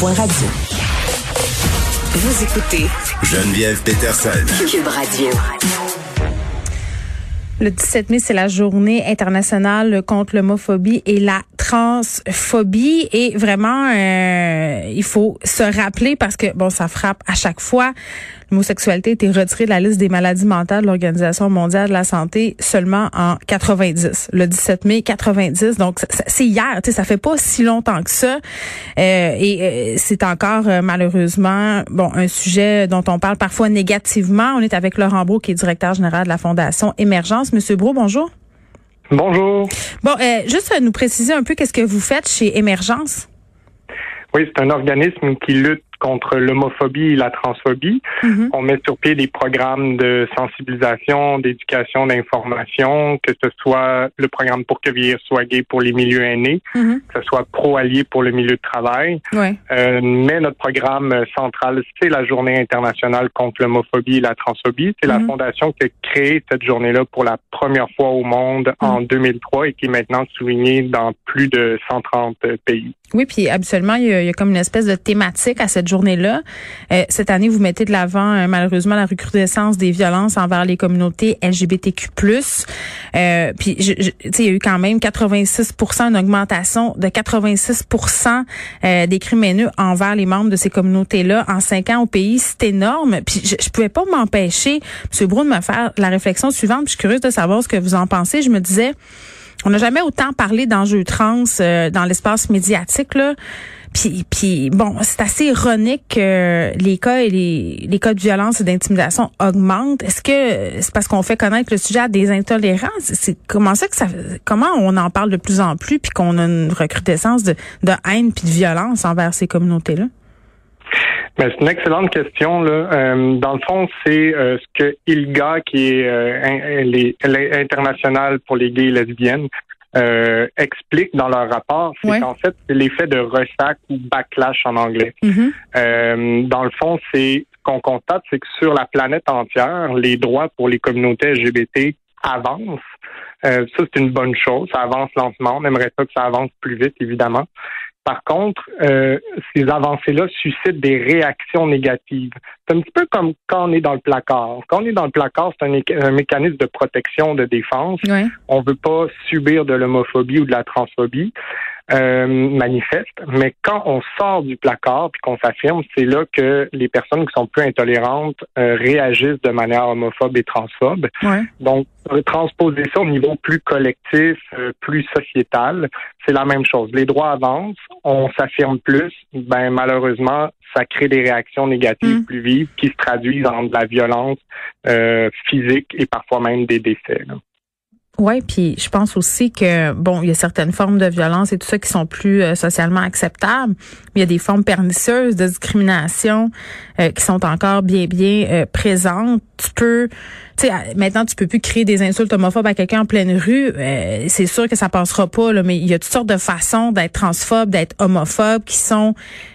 Radio. Vous écoutez Geneviève Peterson. Cube Radio. Le 17 mai, c'est la journée internationale contre l'homophobie et la transphobie. Et vraiment, euh, il faut se rappeler parce que, bon, ça frappe à chaque fois. L'homosexualité a été retirée de la liste des maladies mentales de l'Organisation mondiale de la santé seulement en 90, le 17 mai 90. Donc, c'est hier, tu sais, ça fait pas si longtemps que ça. Euh, et euh, c'est encore, malheureusement, bon, un sujet dont on parle parfois négativement. On est avec Laurent Brault, qui est directeur général de la Fondation Émergence. Monsieur Brault, bonjour. Bonjour. Bon, juste nous préciser un peu qu'est-ce que vous faites chez Émergence. Oui, c'est un organisme qui lutte contre l'homophobie et la transphobie. Mhm. On met sur pied des programmes de sensibilisation, d'éducation, d'information, que ce soit le programme pour que vieillir soit gay pour les milieux aînés, Mhm. que ce soit pro-allié pour le milieu de travail. Ouais. Euh, mais notre programme central, c'est la Journée internationale contre l'homophobie et la transphobie. C'est la Mhm. fondation qui a créé cette journée-là pour la première fois au monde en 2003 et qui est maintenant soulignée dans plus de 130 pays. Oui, puis habituellement, il y, a, il y a comme une espèce de thématique à cette journée-là. Euh, cette année, vous mettez de l'avant, euh, malheureusement, la recrudescence des violences envers les communautés LGBTQ+. Euh, puis, il y a eu quand même 86% une augmentation de 86% euh, des crimes haineux envers les membres de ces communautés-là en cinq ans au pays. C'est énorme. Puis, je, pouvais pas m'empêcher, M. Brou, de me faire la réflexion suivante. Je suis curieuse de savoir ce que vous en pensez. Je me disais... On n'a jamais autant parlé d'enjeux trans euh, dans l'espace médiatique là. Puis, puis bon, c'est assez ironique que les cas et les, les cas de violence et d'intimidation augmentent. Est-ce que c'est parce qu'on fait connaître le sujet à des intolérants C'est comment ça que ça comment on en parle de plus en plus puis qu'on a une recrudescence de, de haine puis de violence envers ces communautés là Ben, c'est une excellente question. Là. Euh, dans le fond, c'est euh, ce que ILGA, qui est euh, in- les- l'international pour les gays et lesbiennes, euh, explique dans leur rapport. C'est Ouais. qu'en fait, c'est l'effet de ressac ou backlash en anglais. Mhm. Euh, dans le fond, c'est ce qu'on constate, c'est que sur la planète entière, les droits pour les communautés LGBT avancent. Euh, ça, c'est une bonne chose. Ça avance lentement. On aimerait ça que ça avance plus vite, évidemment. Par contre, euh, ces avancées-là suscitent des réactions négatives. C'est un petit peu comme quand on est dans le placard. Quand on est dans le placard, c'est un, méca- un mécanisme de protection, de défense. Ouais. On veut pas subir de l'homophobie ou de la transphobie euh, manifeste. Mais quand on sort du placard puis qu'on s'affirme, c'est là que les personnes qui sont plus intolérantes euh, réagissent de manière homophobe et transphobe. Ouais. Donc, transposer ça au niveau plus collectif, euh, plus sociétal, c'est la même chose. Les droits avancent, on s'affirme plus, ben malheureusement, ça crée des réactions négatives Mm. plus vives qui se traduisent en de la violence euh, physique et parfois même des décès. là. Ouais, puis je pense aussi que bon, il y a certaines formes de violence et tout ça qui sont plus euh, socialement acceptables, il y a des formes pernicieuses de discrimination euh, qui sont encore bien bien euh, présentes. Tu peux tu sais maintenant tu peux plus créer des insultes homophobes à quelqu'un en pleine rue, c'est sûr que ça passera pas là, mais il y a toutes sortes de façons d'être transphobe, d'être homophobe qui sont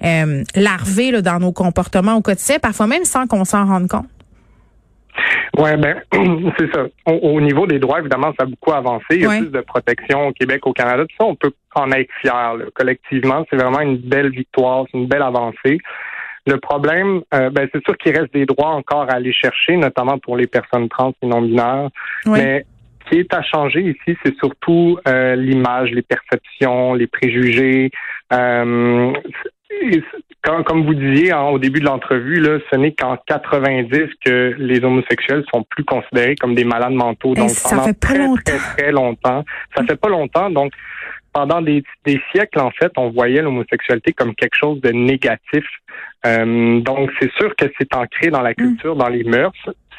larvées dans nos comportements au quotidien, parfois même sans qu'on s'en rende compte. Ouais, ben c'est ça. Au, au niveau des droits, évidemment, ça a beaucoup avancé. Il y a Ouais. plus de protection au Québec, au Canada. Tout ça, on peut en être fier. là. Collectivement, c'est vraiment une belle victoire, c'est une belle avancée. Le problème, euh, ben, c'est sûr qu'il reste des droits encore à aller chercher, notamment pour les personnes trans et non binaires. Ouais. Mais ce qui est à changer ici, c'est surtout euh, l'image, les perceptions, les préjugés. Euh, quand- comme vous disiez hein, au début de l'entrevue, là, ce n'est qu'en 90 que les homosexuels sont plus considérés comme des malades mentaux. Eh, Donc ça pendant fait pas très, longtemps. très très longtemps, ça fait pas longtemps. Donc pendant des, des siècles, en fait, on voyait l'homosexualité comme quelque chose de négatif. Euh, donc, c'est sûr que c'est ancré dans la culture, dans les mœurs.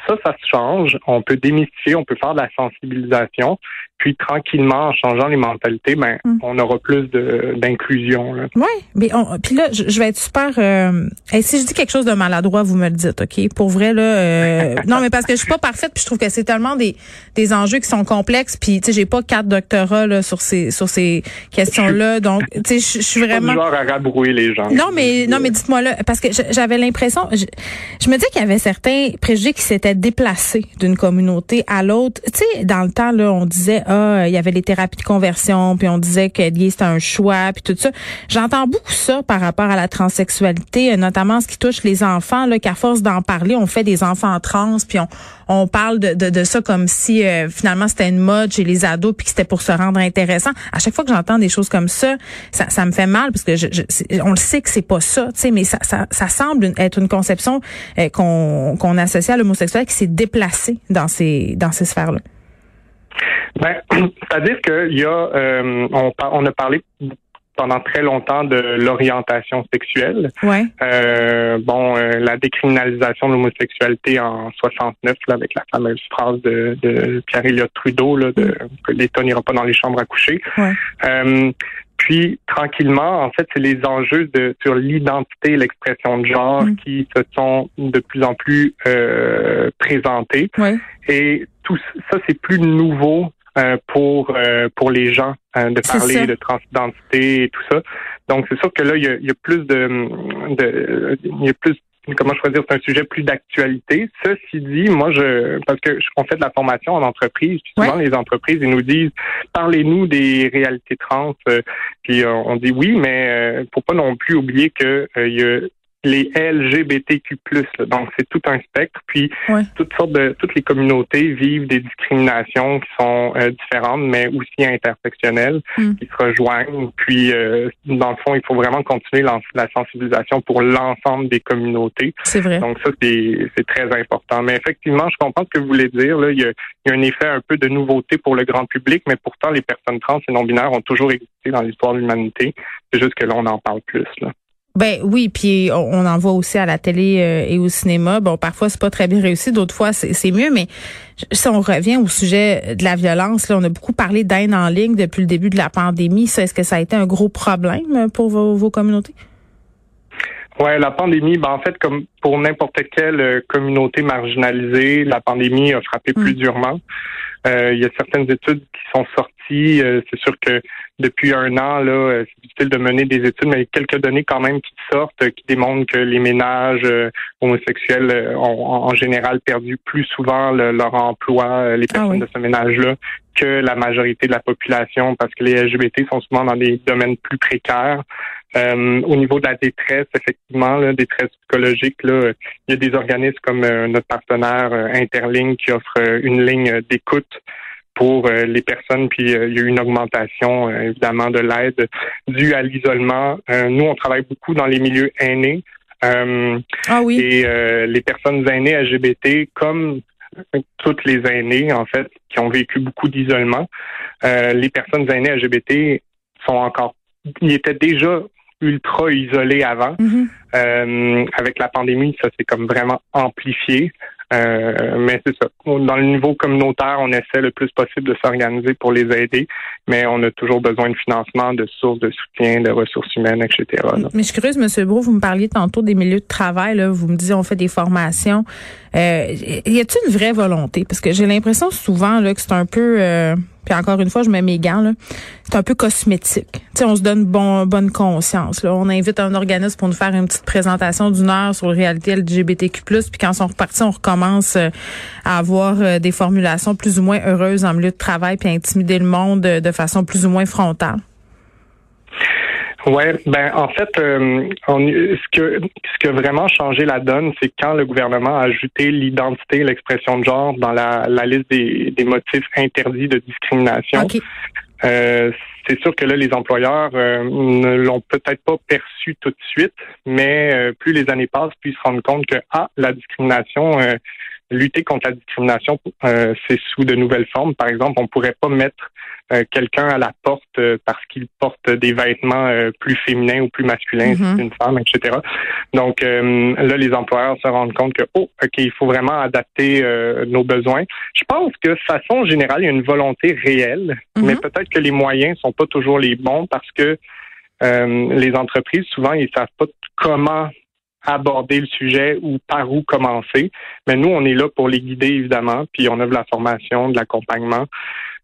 Ça, ça se change. On peut démystifier, on peut faire de la sensibilisation. Puis tranquillement, en changeant les mentalités, ben, mm. on aura plus d'inclusion. Oui, mais on, puis là, je, vais être super. Euh, si je dis quelque chose de maladroit, vous me le dites, ok? Pour vrai là, euh, non, mais parce que je suis pas parfaite, puis je trouve que c'est tellement des des enjeux qui sont complexes. Puis tu sais, j'ai pas quatre doctorats là sur ces sur ces questions-là, donc tu sais, je suis vraiment. Pas du genre à rabrouer les gens. Non, mais non, mais dites-moi là, parce que j'avais l'impression, je, je, me dis qu'il y avait certains préjugés qui s'étaient déplacés d'une communauté à l'autre. Tu sais, dans le temps là, on disait ah, il y avait les thérapies de conversion, puis on disait que c'était un choix, puis tout ça. J'entends beaucoup ça par rapport à la transsexualité, notamment ce qui touche les enfants, là, qu'à force d'en parler, on fait des enfants trans, puis on, on parle de, de, de ça comme si euh, finalement c'était une mode chez les ados, puis que c'était pour se rendre intéressant. À chaque fois que j'entends des choses comme ça, ça, ça me fait mal parce que je, on le sait que c'est pas ça, tu sais, mais ça, ça, ça, semble être une conception euh, qu'on qu'on associe à l'homosexuel qui s'est déplacée dans ces dans ces sphères-là? Ben, c'est-à-dire qu'il y a, euh, on, on a parlé pendant très longtemps de l'orientation sexuelle. Ouais. Euh, bon, euh, la décriminalisation de l'homosexualité en 69, là, avec la fameuse phrase de, de Pierre Elliott Trudeau, là, de, que l'État n'ira pas dans les chambres à coucher. Ouais. Euh, puis tranquillement, en fait, c'est les enjeux de sur l'identité, l'expression de genre mm. qui se sont de plus en plus euh, présentés. Ouais. Et tout ça, c'est plus nouveau euh, pour euh, pour les gens hein, de parler de transidentité et tout ça. Donc c'est sûr que là il y a, il y a plus de, de il y a plus comment choisir, c'est un sujet plus d'actualité. Ceci dit, moi, je parce que on fait de la formation en entreprise, puis souvent les entreprises ils nous disent parlez-nous des réalités trans, euh, puis on dit oui, mais faut pas non plus oublier que il y a les LGBTQ+. Donc, c'est tout un spectre. Puis, toutes sortes de, toutes les communautés vivent des discriminations qui sont euh, différentes, mais aussi intersectionnelles, hmm. qui se rejoignent. Puis, euh, dans le fond, il faut vraiment continuer la, sensibilisation pour l'ensemble des communautés. C'est vrai. Donc, ça, c'est très important. Mais effectivement, je comprends ce que vous voulez dire. Là. Il, y a, il y a un effet un peu de nouveauté pour le grand public, mais pourtant, les personnes trans et non-binaires ont toujours existé dans l'histoire de l'humanité. C'est juste que là, on en parle plus. Là. Ben oui, puis on, en voit aussi à la télé euh, et au cinéma. Bon, parfois c'est pas très bien réussi, d'autres fois c'est mieux, mais si on revient au sujet de la violence, là, on a beaucoup parlé d'aide en ligne depuis le début de la pandémie. Ça, est-ce que ça a été un gros problème pour vos, communautés? Ouais, la pandémie, ben en fait, comme pour n'importe quelle euh, communauté marginalisée, la pandémie a frappé plus mm. durement. Euh, il y a certaines études qui sont sorties. c'est sûr que depuis un an, là, euh, c'est difficile de mener des études, mais il y a quelques données quand même qui sortent, euh, qui démontrent que les ménages euh, homosexuels ont en général perdu plus souvent leur emploi, les ah personnes de ce ménage-là, que la majorité de la population, parce que les LGBT sont souvent dans des domaines plus précaires. Au niveau de la détresse, effectivement, la détresse psychologique, là, il y a des organismes comme notre partenaire Interligne qui offre une ligne d'écoute pour euh, les personnes, puis euh, il y a eu une augmentation euh, évidemment de l'aide due à l'isolement. nous, on travaille beaucoup dans les milieux aînés. ah oui. Et les personnes aînées LGBT, comme toutes les aînées, en fait, qui ont vécu beaucoup d'isolement, les personnes aînées LGBT sont encore, ils étaient déjà ultra isolés avant. Mm-hmm. avec la pandémie, ça s'est comme vraiment amplifié. Euh, mais c'est ça. Dans le niveau communautaire, on essaie le plus possible de s'organiser pour les aider, mais on a toujours besoin de financement, de sources de soutien, de ressources humaines, etc. Mais je suis curieuse, M. Brou, vous me parliez tantôt des milieux de travail, là, vous me disiez on fait des formations. Euh, y a-t-il une vraie volonté? Parce que j'ai l'impression souvent là, que c'est un peu... Euh, puis encore une fois, je mets mes gants, là. C'est un peu cosmétique. On se donne bon, bonne conscience, là. On invite un organisme pour nous faire une petite présentation d'une heure sur la réalité LGBTQ+, puis quand on repartit, on recommence euh, à avoir euh, des formulations plus ou moins heureuses en milieu de travail puis intimider le monde euh, de façon plus ou moins frontale. Ouais, ben en fait, euh, ce que ce qui a vraiment changé la donne, c'est quand le gouvernement a ajouté l'identité et l'expression de genre dans la, la liste des, des motifs interdits de discrimination. Euh, c'est sûr que là, les employeurs euh, ne l'ont peut-être pas perçu tout de suite, mais plus les années passent, plus ils se rendent compte que ah, la discrimination lutter contre la discrimination, euh, c'est sous de nouvelles formes. Par exemple, on pourrait pas mettre euh, quelqu'un à la porte euh, parce qu'il porte des vêtements plus féminins ou plus masculins, c'est une femme, etc. Donc là, les employeurs se rendent compte que oh, ok, il faut vraiment adapter nos besoins. Je pense que de façon générale, il y a une volonté réelle, mm-hmm. mais peut-être que les moyens sont pas toujours les bons parce que les entreprises souvent ils savent pas comment aborder le sujet ou par où commencer. Mais nous, on est là pour les guider, évidemment, puis on a de la formation, de l'accompagnement.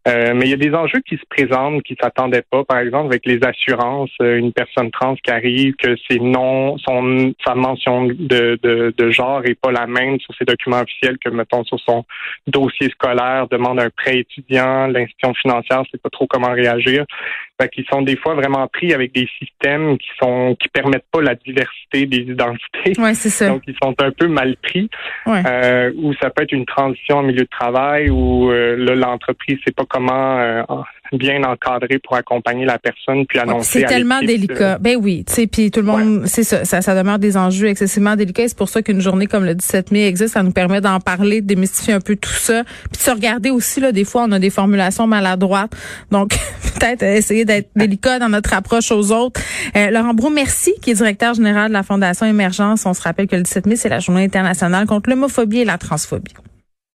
Euh, mais il y a des enjeux qui se présentent qui s'attendaient pas. Par exemple, avec les assurances, euh, une personne trans qui arrive, que c'est non, son sa mention de, de, de, genre est pas la même sur ses documents officiels que mettons sur son dossier scolaire, demande un prêt étudiant, l'institution financière sait pas trop comment réagir. Fait qu'ils sont des fois vraiment pris avec des systèmes qui sont qui permettent pas la diversité des identités. Ouais, c'est ça. Donc ils sont un peu mal pris. Ouais. Euh, ou ça peut être une transition en milieu de travail où euh, l'entreprise sait pas comment euh, bien encadrer pour accompagner la personne puis annoncer. c'est tellement délicat. Ben oui, tu sais, puis tout le monde, c'est ça, ça, ça demeure des enjeux excessivement délicats. C'est pour ça qu'une journée comme le 17 mai existe, ça nous permet d'en parler, de démystifier un peu tout ça, puis de se regarder aussi là. Des fois, on a des formulations maladroites, donc peut-être essayer d'être délicat dans notre approche aux autres. Euh, Laurent Brou, merci, qui est directeur général de la Fondation Émergence. On se rappelle que le 17 mai, c'est la Journée internationale contre l'homophobie et la transphobie.